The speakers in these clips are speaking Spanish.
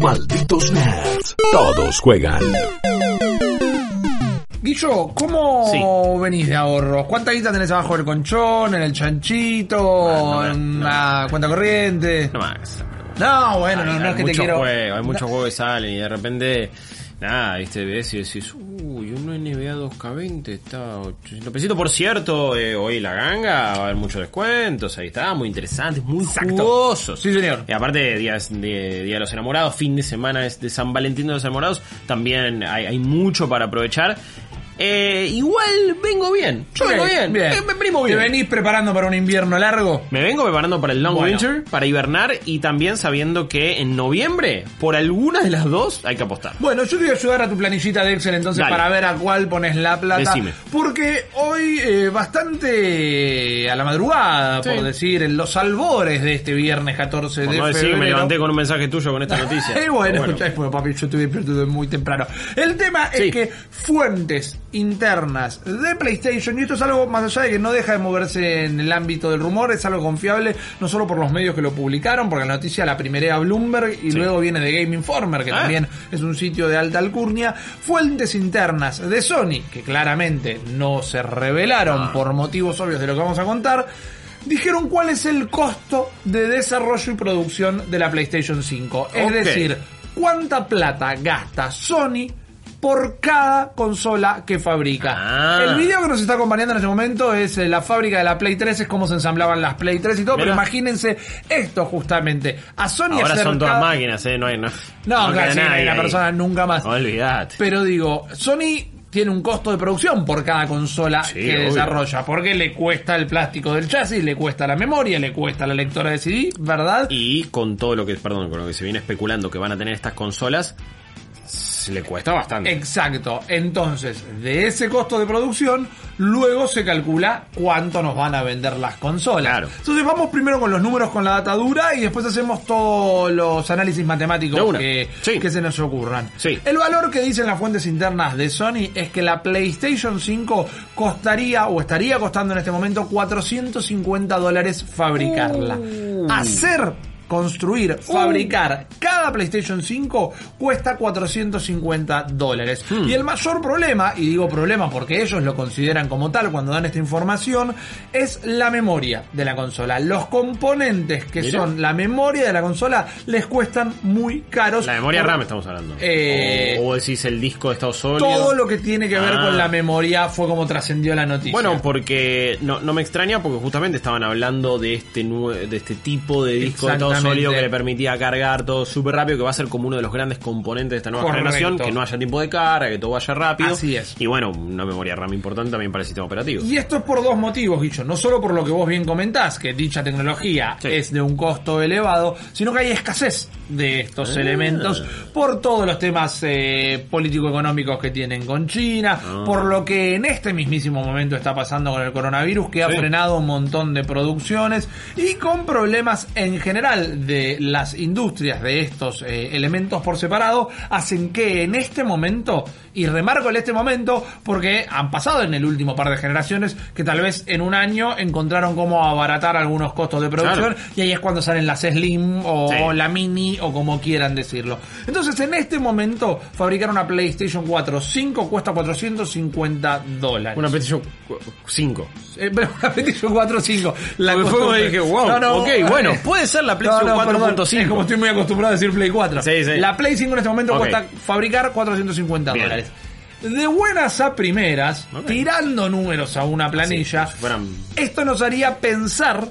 Malditos nerds. Todos juegan. Guillo, ¿cómo venís de ahorros? ¿Cuánta guita tenés abajo del colchón, en el chanchito, Ah, no en no la cuenta corriente? No más. No, bueno, no, hay, no hay es que te muchos quiero... juegos, hay muchos juegos que salen y de repente, nada, viste, ves y decís, uy, uno NBA 2K20 está 800 pesitos. Por cierto, eh, hoy la ganga va a haber muchos descuentos, ahí está, muy interesantes, muy jugosos. Sí, señor. Y aparte días de Día de los Enamorados, fin de semana es de San Valentín de los Enamorados, también hay, hay mucho para aprovechar. Eh, igual vengo bien, yo vengo bien, bien. Eh, me primo ¿Te bien. venís preparando para un invierno largo? Me vengo preparando para el long Bueno. winter, para hibernar y también sabiendo que en noviembre, por alguna de las dos, hay que apostar. Bueno, yo te voy a ayudar a tu planillita de Excel entonces Dale. para ver a cuál pones la plata. Decime. Porque hoy, eh, bastante a la madrugada, Sí. por decir, en los albores de este viernes 14 Por de no decir febrero. que me levanté con un mensaje tuyo con esta noticia. Eh, bueno, Pero escuchá, bueno, papi, yo estuve despierto muy temprano. El tema Sí. es que fuentes internas de PlayStation, y esto es algo más allá de que no deja de moverse en el ámbito del rumor, es algo confiable, no solo por los medios que lo publicaron, porque la noticia la primerea Bloomberg y Sí. luego viene de Game Informer, que Ah. también es un sitio de alta alcurnia. Fuentes internas de Sony, que claramente no se revelaron Ah. por motivos obvios de lo que vamos a contar, dijeron cuál es el costo de desarrollo y producción de la PlayStation 5. Es decir, cuánta plata gasta Sony por cada consola que fabrica. Ah. El video que nos está acompañando en este momento es eh, la fábrica de la Play 3, es cómo se ensamblaban las Play 3 y todo, pero imagínense esto justamente. A Sony Ahora son todas máquinas, ¿eh? No hay no, No, no nadie la persona nunca más. Olvídate. Pero digo, Sony tiene un costo de producción por cada consola Sí, que obvio. desarrolla, porque le cuesta el plástico del chasis, le cuesta la memoria, le cuesta la lectora de CD, ¿verdad? Y con todo lo que, perdón, con lo que se viene especulando que van a tener estas consolas, se le cuesta bastante. Exacto. Entonces, de ese costo de producción, luego se calcula cuánto nos van a vender las consolas. Claro. Entonces vamos primero con los números con la data dura y después hacemos todos los análisis matemáticos que, Sí. que se nos ocurran. Sí. El valor que dicen las fuentes internas de Sony es que la PlayStation 5 costaría o estaría costando en este momento 450 dólares fabricarla. Uh. Hacer construir, fabricar cada PlayStation 5 cuesta 450 dólares. Hmm. Y el mayor problema, y digo problema porque ellos lo consideran como tal cuando dan esta información, es la memoria de la consola. Los componentes que Mira. son la memoria de la consola les cuestan muy caros. La memoria Por- RAM estamos hablando. Eh, o, o decís el disco de estado sólido. Todo lo que tiene que ver Ah. con la memoria fue como trascendió la noticia. Bueno, porque no, no me extraña porque justamente estaban hablando de este de este tipo de disco de estado Sólido que le permitía cargar todo súper rápido, que va a ser como uno de los grandes componentes de esta nueva Correcto. generación, que no haya tiempo de carga, que todo vaya rápido. Así es. Y bueno, una memoria RAM importante también para el sistema operativo. Y esto es por dos motivos, Guillo. No solo por lo que vos bien comentás, que dicha tecnología Sí. es de un costo elevado, sino que hay escasez de estos Ah. elementos por todos los temas eh, político-económicos que tienen con China, Ah. por lo que en este mismísimo momento está pasando con el coronavirus, que ha frenado un montón de producciones y con problemas en general de las industrias de estos eh, elementos por separado, hacen que en este momento, y remarco el este momento, porque han pasado en el último par de generaciones que tal vez en un año encontraron cómo abaratar algunos costos de producción Claro. y ahí es cuando salen las Slim o Sí. la Mini o como quieran decirlo. Entonces en este momento fabricar una PlayStation 4 5 cuesta 450 dólares. Una PlayStation 5. Eh, una PlayStation 4 5. La Porque fue dije, wow, ok, bueno, puede ser la PlayStation 4.5. Es como estoy muy acostumbrado a decir Play 4. Sí, sí. La Play 5 en este momento cuesta fabricar 450 Bien. dólares. De buenas a primeras, tirando números a una planilla, Sí, si fueran- esto nos haría pensar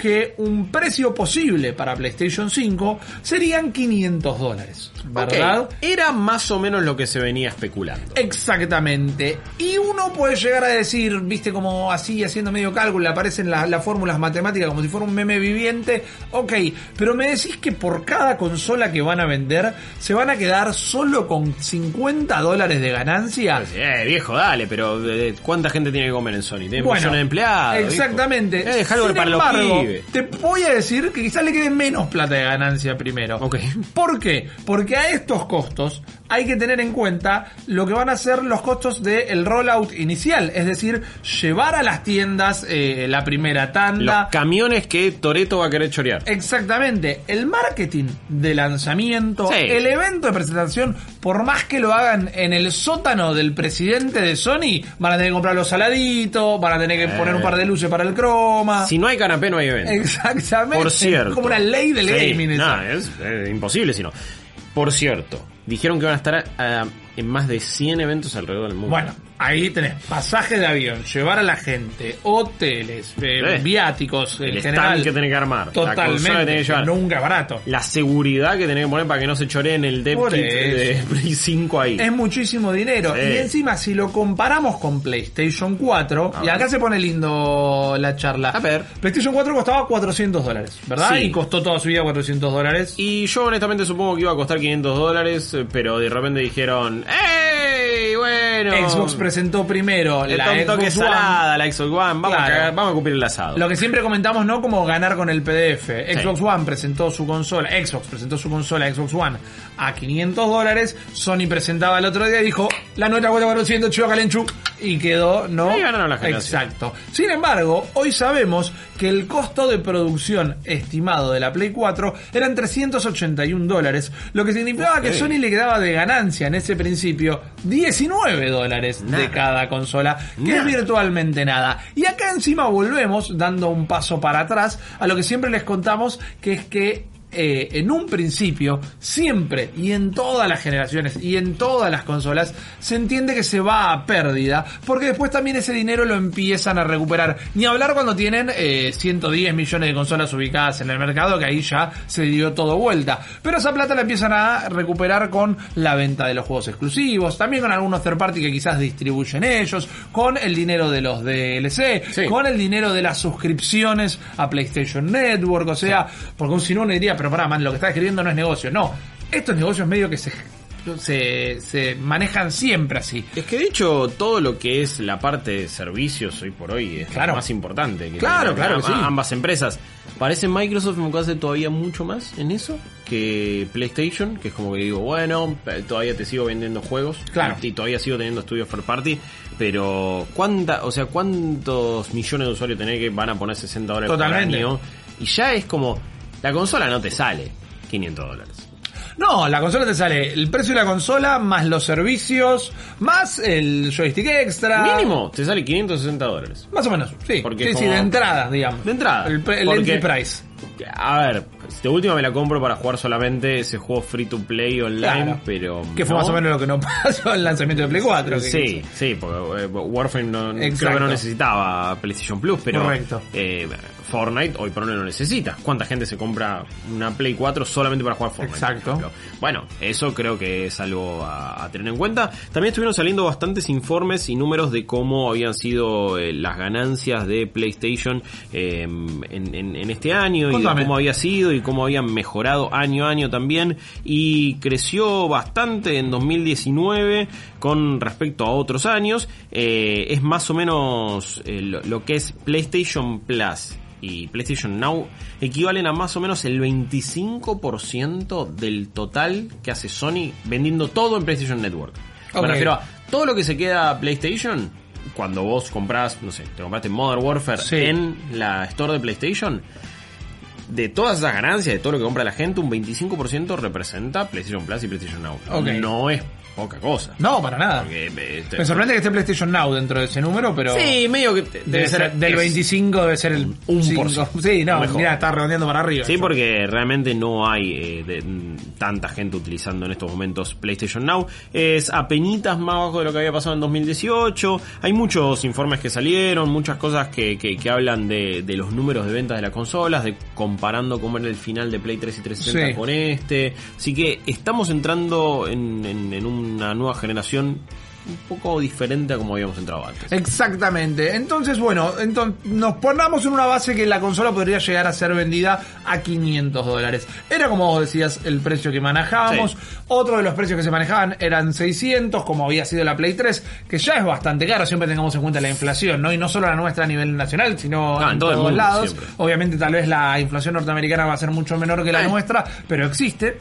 que un precio posible para PlayStation 5 serían 500 dólares. ¿Verdad? Era más o menos lo que se venía especulando. Exactamente. Y uno puede llegar a decir, viste, como así, haciendo medio cálculo, le aparecen la- las fórmulas matemáticas como si fuera un meme viviente. Ok, pero me decís que por cada consola que van a vender, se van a quedar solo con 50 dólares de ganancia. Eh, viejo, dale, pero eh, ¿cuánta gente tiene que comer en Sony? Tiene Bueno, de empleados. Exactamente. Eh, Sin para embargo, los Te voy a decir que quizás le quede menos plata de ganancia primero. Ok. ¿Por qué? Porque a estos costos hay que tener en cuenta lo que van a ser los costos del rollout inicial, es decir, llevar a las tiendas eh, la primera Los tanda. camiones que Toreto va a querer chorear. Exactamente, el marketing de lanzamiento, Sí. el evento de presentación, por más que lo hagan en el sótano del presidente de Sony, van a tener que comprar los saladitos, van a tener que Eh. poner un par de luces para el croma. Si no hay canapé, no hay evento. Exactamente. Por cierto. Como una ley del Sí, gaming. es eh, imposible si no. Por cierto, dijeron que van a estar en más de 100 eventos alrededor del mundo. Bueno, ahí tenés pasaje de avión, llevar a la gente, hoteles, eh, viáticos, el en general. que tenés que armar, la que Totalmente, tenés que llevar, nunca barato. la seguridad que tenés que poner para que no se choreen el dev kit de. Play 5 ahí. Es muchísimo dinero. Sí. Y encima, si lo comparamos con PlayStation 4, A y ver. acá se pone lindo la charla. A ver. PlayStation 4 costaba 400 dólares, ¿verdad? Sí. Y costó toda su vida 400 dólares. Y yo honestamente supongo que iba a costar 500 dólares, pero de repente dijeron, ¡Ey! Bueno. Xbox presentó primero Le la Xbox One. salada la Xbox One. Vamos, Claro. a cagar- vamos a cumplir el asado. Lo que siempre comentamos, ¿no? Como ganar con el PDF. Xbox One presentó su consola, Xbox presentó su consola Xbox One a 500 dólares. Sony presentaba el otro día y dijo, la nuestra cuesta 400, chivo calenchu. Y quedó, ¿no? Y ganaron la generación. Exacto. Sin embargo, hoy sabemos que el costo de producción estimado de la Play 4 eran 381 dólares, lo que significaba que Sony le quedaba de ganancia en ese principio 19 dólares de cada consola, que es virtualmente nada. Y acá encima volvemos dando un paso para atrás a lo que siempre les contamos, que es que eh, en un principio, siempre y en todas las generaciones y en todas las consolas, se entiende que se va a pérdida, porque después también ese dinero lo empiezan a recuperar. Ni hablar cuando tienen eh, 110 millones de consolas ubicadas en el mercado, que ahí ya se dio todo vuelta. Pero esa plata la empiezan a recuperar con la venta de los juegos exclusivos, también con algunos third party que quizás distribuyen ellos, con el dinero de los DLC, Sí. con el dinero de las suscripciones a PlayStation Network, o sea, porque si no uno diría, pero pará, man, lo que está escribiendo no es negocio. No, estos negocios medio que se, se, se manejan siempre así. Es que de hecho todo lo que es la parte de servicios hoy por hoy es Claro. lo más importante. Que Claro, claro que sí. Ambas empresas. Parece Microsoft me hace todavía mucho más en eso que PlayStation, que es como que digo, bueno, todavía te sigo vendiendo juegos. Claro. Y todavía sigo teniendo estudios first party. Pero, ¿cuánta, o sea, cuántos millones de usuarios tenés que van a poner 60 dólares Totalmente. por año? Y ya es como, la consola no te sale 500 dólares. No, la consola te sale el precio de la consola, más los servicios, más el joystick extra. Mínimo te sale 560 dólares. Más o menos, sí. Porque sí, sí, de entrada, digamos. De entrada. El, el entry price. A ver, de última me la compro para jugar solamente ese juego free to play online, Claro. pero. Que fue no. más o menos lo que no pasó en el lanzamiento de Play 4. que- Sí, sí, porque eh, Warframe no, creo que no necesitaba PlayStation Plus, pero Correcto. eh, Fortnite hoy por hoy no lo necesita. ¿Cuánta gente se compra una Play 4 solamente para jugar Fortnite? Exacto. Bueno, eso creo que es algo a, a tener en cuenta. También estuvieron saliendo bastantes informes y números de cómo habían sido eh, las ganancias de PlayStation eh, en, en- en este año y de cómo había sido y cómo habían mejorado año a año también y creció bastante en 2019 con respecto a otros años Eh, es más o menos eh, lo, lo que es PlayStation Plus y PlayStation Now equivalen a más o menos el 25% del total que hace Sony vendiendo todo en PlayStation Network. Me refiero a todo lo que se queda PlayStation cuando vos comprás, no sé, te compraste Modern Warfare Sí. en la store de PlayStation, de todas esas ganancias, de todo lo que compra la gente, un 25% representa PlayStation Plus y PlayStation Now. Ok. No es poca cosa. No, para nada. Porque, eh, este- Me sorprende que esté PlayStation Now dentro de ese número, pero. Sí, medio que Debe ser, del es- 25 debe ser el Un 5. por ciento. Sí, no, Mejor. mira, está redondeando para arriba. Sí, porque realmente no hay eh, de- tanta gente utilizando en estos momentos PlayStation Now. Es apenitas más bajo de lo que había pasado en 2018. Hay muchos informes que salieron, muchas cosas que, que, que hablan de, de los números de ventas de las consolas, de comparando cómo era el final de Play 3 y 360 Sí. con este. Así que estamos entrando en, en- en una nueva generación un poco diferente a como habíamos entrado antes. Exactamente. Entonces, bueno, entonces nos ponemos en una base que la consola podría llegar a ser vendida a 500 dólares. Era como vos decías el precio que manejábamos. Sí. Otro de los precios que se manejaban eran 600, como había sido la Play 3, que ya es bastante caro. Siempre tengamos en cuenta la inflación, ¿no? Y no solo la nuestra a nivel nacional, sino Ah, en, todos mundo, lados. siempre. Obviamente, tal vez la inflación norteamericana va a ser mucho menor que la Eh. nuestra, pero existe.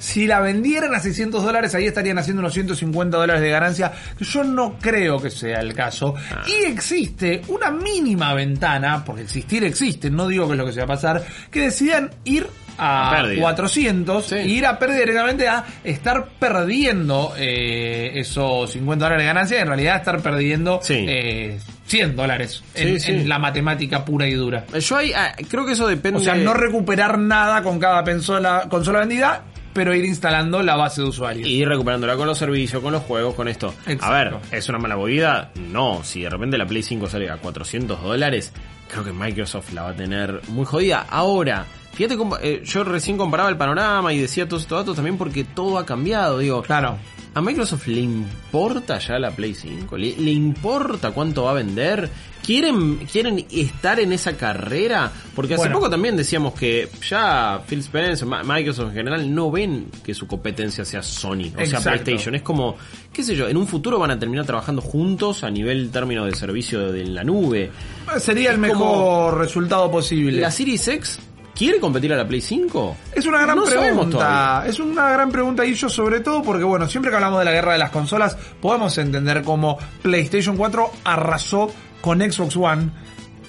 Si la vendieran a 600 dólares, ahí estarían haciendo unos 150 dólares de ganancia, que yo no creo que sea el caso. Ah. Y existe una mínima ventana, porque existir existe, no digo que es lo que se va a pasar, que decidan ir A a pérdida. 400 Sí. y ir a pérdida directamente a estar perdiendo eh, esos 50 dólares de ganancia y en realidad estar perdiendo Sí. eh, 100 dólares en, Sí, sí. en la matemática pura y dura. Yo ahí, ah, creo que eso depende. O sea, no recuperar nada con cada consola, consola vendida, pero ir instalando la base de usuarios. Y ir recuperándola con los servicios, con los juegos, con esto. Exacto. A ver, ¿es una mala movida? No. Si de repente la Play 5 sale a 400 dólares, creo que Microsoft la va a tener muy jodida. Ahora, fíjate cómo. eh, yo recién comparaba el panorama y decía todos estos datos también porque todo ha cambiado. Digo, Claro. ¿A Microsoft le importa ya la Play 5? ¿Le, le importa cuánto va a vender? ¿Quieren, ¿Quieren estar en esa carrera? Porque hace Bueno. poco también decíamos que ya Phil Spencer, Microsoft en general, no ven que su competencia sea Sony, o Exacto. sea PlayStation. Es como, qué sé yo, en un futuro van a terminar trabajando juntos a nivel término de servicio de la nube. Sería el Es mejor resultado posible. ¿La Series X quiere competir a la Play 5? Es una gran No pregunta. Es una gran pregunta y yo sobre todo porque bueno, siempre que hablamos de la guerra de las consolas, podemos entender cómo PlayStation 4 arrasó con Xbox One.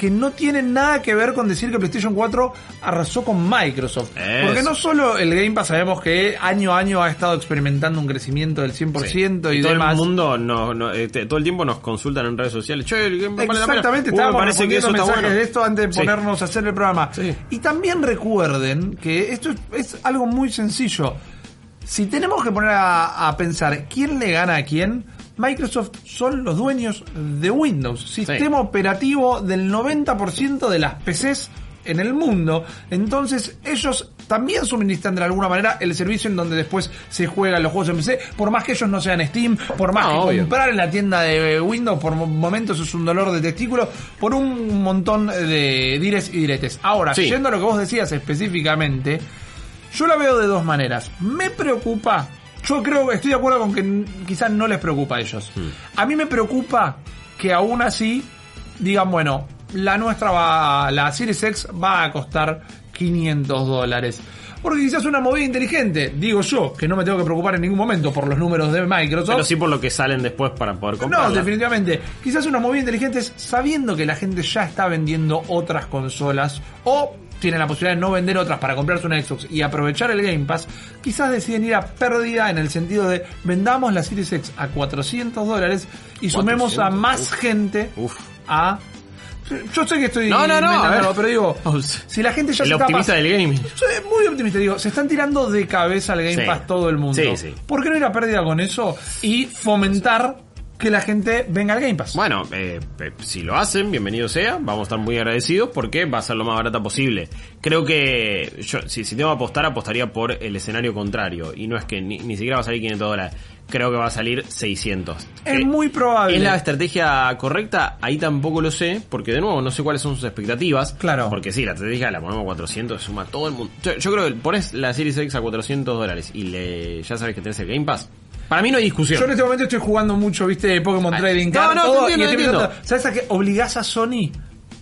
Que no tiene nada que ver con decir que PlayStation 4 arrasó con Microsoft. Eso. Porque no solo el Game Pass sabemos que año a año ha estado experimentando un crecimiento del 100% Sí. y, todo demás. el mundo no, no, eh, te- todo el tiempo nos consultan en redes sociales. Che, el Game Pass vale la pena. Exactamente, Uh, me estábamos parece que respondiendo eso está mensajes bueno. de esto antes de Sí. ponernos a hacer el programa. Sí. Y también recuerden que esto es, es algo muy sencillo. Si tenemos que poner a, a pensar quién le gana a quién, Microsoft son los dueños de Windows, sistema operativo del 90% de las PCs en el mundo. Entonces ellos también suministran de alguna manera el servicio en donde después se juegan los juegos en PC, por más que ellos no sean Steam, por más No, que obvio. comprar en la tienda de Windows por mo- momentos es un dolor de testículo, por un montón de dires y diretes. Ahora, Sí. yendo a lo que vos decías específicamente, yo la veo de dos maneras. Me preocupa, yo creo, estoy de acuerdo con que quizás no les preocupa a ellos. A mí me preocupa que aún así digan, bueno, la nuestra va, la Series X va a costar 500 dólares. Porque quizás una movida inteligente, digo yo, que no me tengo que preocupar en ningún momento por los números de Microsoft. Pero sí por lo que salen después para poder No, comprarla. definitivamente. Quizás una movida inteligente es sabiendo que la gente ya está vendiendo otras consolas o tiene la posibilidad de no vender otras para comprarse una Xbox y aprovechar el Game Pass, quizás deciden ir a pérdida en el sentido de vendamos la Series X a 400 dólares y sumemos a 400, más uf. gente Uf. a... Yo sé que estoy No, no, no, a inventándolo, ver. pero digo, si la gente ya El se está optimista pas- del gaming. soy muy optimista, digo, se están tirando de cabeza al Game Sí. Pass todo el mundo. Sí, sí. ¿Por qué no ir a pérdida con eso y fomentar que la gente venga al Game Pass? Bueno, eh, eh, si lo hacen, bienvenido sea. Vamos a estar muy agradecidos porque va a ser lo más barata posible. Creo que yo, si, si tengo que apostar, apostaría por el escenario contrario. Y no es que ni, ni siquiera va a salir 500 dólares. Creo que va a salir 600. Es muy probable. ¿Es la estrategia correcta? Ahí tampoco lo sé, porque de nuevo no sé cuáles son sus expectativas. Claro. Porque sí, la estrategia la ponemos a 400, suma todo el mundo. Yo, yo creo que pones la Series X a 400 dólares y le, ya sabes que tenés el Game Pass. Para mí no hay discusión. Yo en este momento estoy jugando mucho, viste, Pokémon Ah, Trading no, Card, no, todo, te entiendo, y estoy te entiendo. pensando, ¿sabes a qué? Obligás a Sony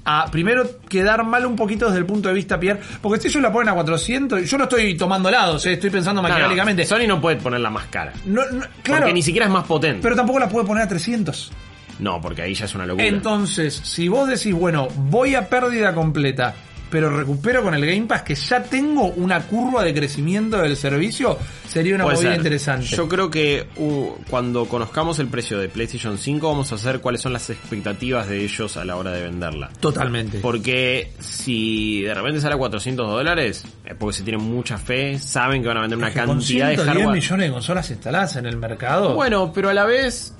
a primero quedar mal un poquito desde el punto de vista Pierre, porque si ellos la ponen a 400, yo no estoy tomando lados, eh, estoy pensando No. Sony no puede ponerla más cara. No, no, claro, Porque ni siquiera es más potente. pero tampoco la puede poner a 300. No, porque ahí ya es una locura. Entonces, si vos decís, bueno, voy a pérdida completa, pero recupero con el Game Pass que ya tengo una curva de crecimiento del servicio, sería una Puede movida ser. interesante. Yo creo que uh, cuando conozcamos el precio de PlayStation 5 vamos a saber cuáles son las expectativas de ellos a la hora de venderla. Totalmente. Porque si de repente sale a 400 dólares, es porque se tienen mucha fe, saben que van a vender una Es que con cantidad de 110 hardware. millones de consolas instaladas en el mercado, Bueno, pero a la vez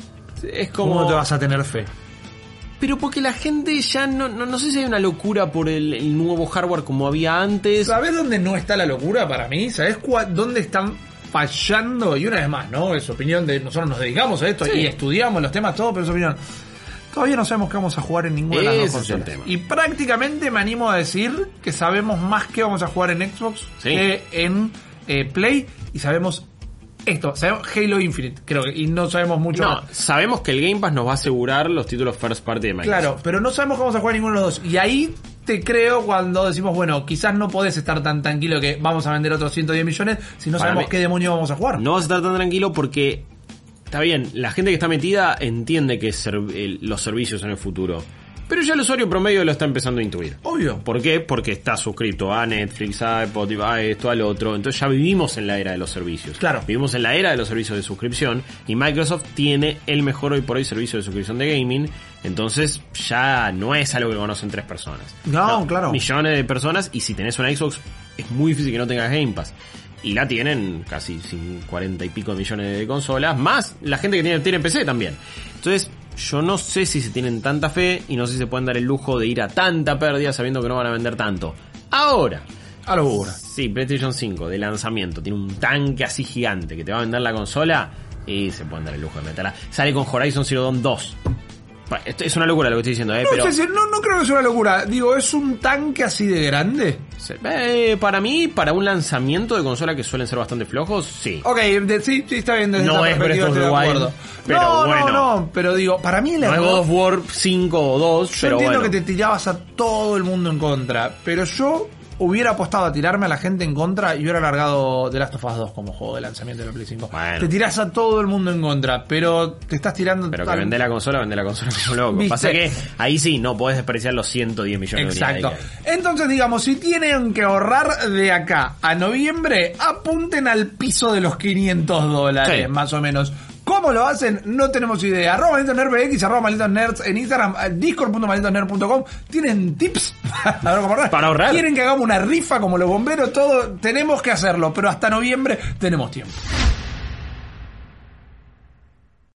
es como... ¿cómo te vas a tener fe? Pero porque la gente ya no, no, no sé si hay una locura por el, el nuevo hardware como había antes. ¿Sabes dónde no está la locura para mí? ¿Sabes dónde están fallando? Y una vez más, ¿no? Es opinión de nosotros nos dedicamos a esto Sí. y estudiamos los temas, todo, pero es opinión. Todavía no sabemos qué vamos a jugar en ninguna de las dos Ese consolas. tema. Y prácticamente me animo a decir que sabemos más que vamos a jugar en Xbox Sí. que en eh, Play y sabemos esto, sabemos Halo Infinite, creo que, y no sabemos mucho No, más. sabemos que el Game Pass nos va a asegurar los títulos first party de Microsoft. Claro, pero no sabemos cómo vamos a jugar ninguno de los dos. Y ahí te creo cuando decimos, bueno, quizás no podés estar tan tranquilo que vamos a vender otros 110 millones si no Para sabemos mí- qué demonio vamos a jugar. No vas a estar tan tranquilo porque está bien, la gente que está metida entiende que ser- el- los servicios son el futuro. Pero ya el usuario promedio lo está empezando a intuir. Obvio. ¿Por qué? Porque está suscrito a Netflix, a Spotify, a esto, al otro. Entonces ya vivimos en la era de los servicios. Claro. Vivimos en la era de los servicios de suscripción y Microsoft tiene el mejor hoy por hoy servicio de suscripción de gaming. Entonces ya no es algo que conocen tres personas. No, claro. Millones de personas y si tenés una Xbox es muy difícil que no tengas Game Pass. Y la tienen casi sin 40 y pico millones de consolas, más la gente que tiene, tiene PC también. Entonces, yo no sé si se tienen tanta fe y no sé si se pueden dar el lujo de ir a tanta pérdida sabiendo que no van a vender tanto. Ahora, A lo sí, PlayStation 5 de lanzamiento tiene un tanque así gigante que te va a vender la consola y se pueden dar el lujo de meterla. Sale con Horizon Zero Dawn 2. Esto es una locura lo que estoy diciendo, ¿eh? No, pero sé si- no, no creo que sea una locura. Digo, es un tanque así de grande. eh, para mí, para un lanzamiento de consola que suelen ser bastante flojos, sí. Ok, de- sí, sí, está bien. Desde No es Breath of the de Wild, pero no, bueno. no, no, pero digo, para mí el No God of War 5 o 2, Yo pero entiendo bueno. que te tirabas a todo el mundo en contra, pero yo hubiera apostado a tirarme a la gente en contra y hubiera largado The Last of Us 2 como juego de lanzamiento de la Play 5. Bueno. Te tirás a todo el mundo en contra, pero te estás tirando... Pero que vende la consola, vende la consola como loco. ¿Viste? Pasa que ahí sí, no podés despreciar los 110 millones de Exacto. unidades. que hay. Entonces, digamos, si tienen que ahorrar de acá a noviembre, apunten al piso de los 500 dólares, Sí. más o menos. ¿Cómo lo hacen? No tenemos idea. Arroba malditos nerdbx, arroba malditos nerds en Instagram, eh, discord.malditosnerd.com. ¿Tienen tips para ahorrar? Para ahorrar. ¿Quieren que hagamos una rifa como los bomberos? Todo, tenemos que hacerlo, pero hasta noviembre tenemos tiempo.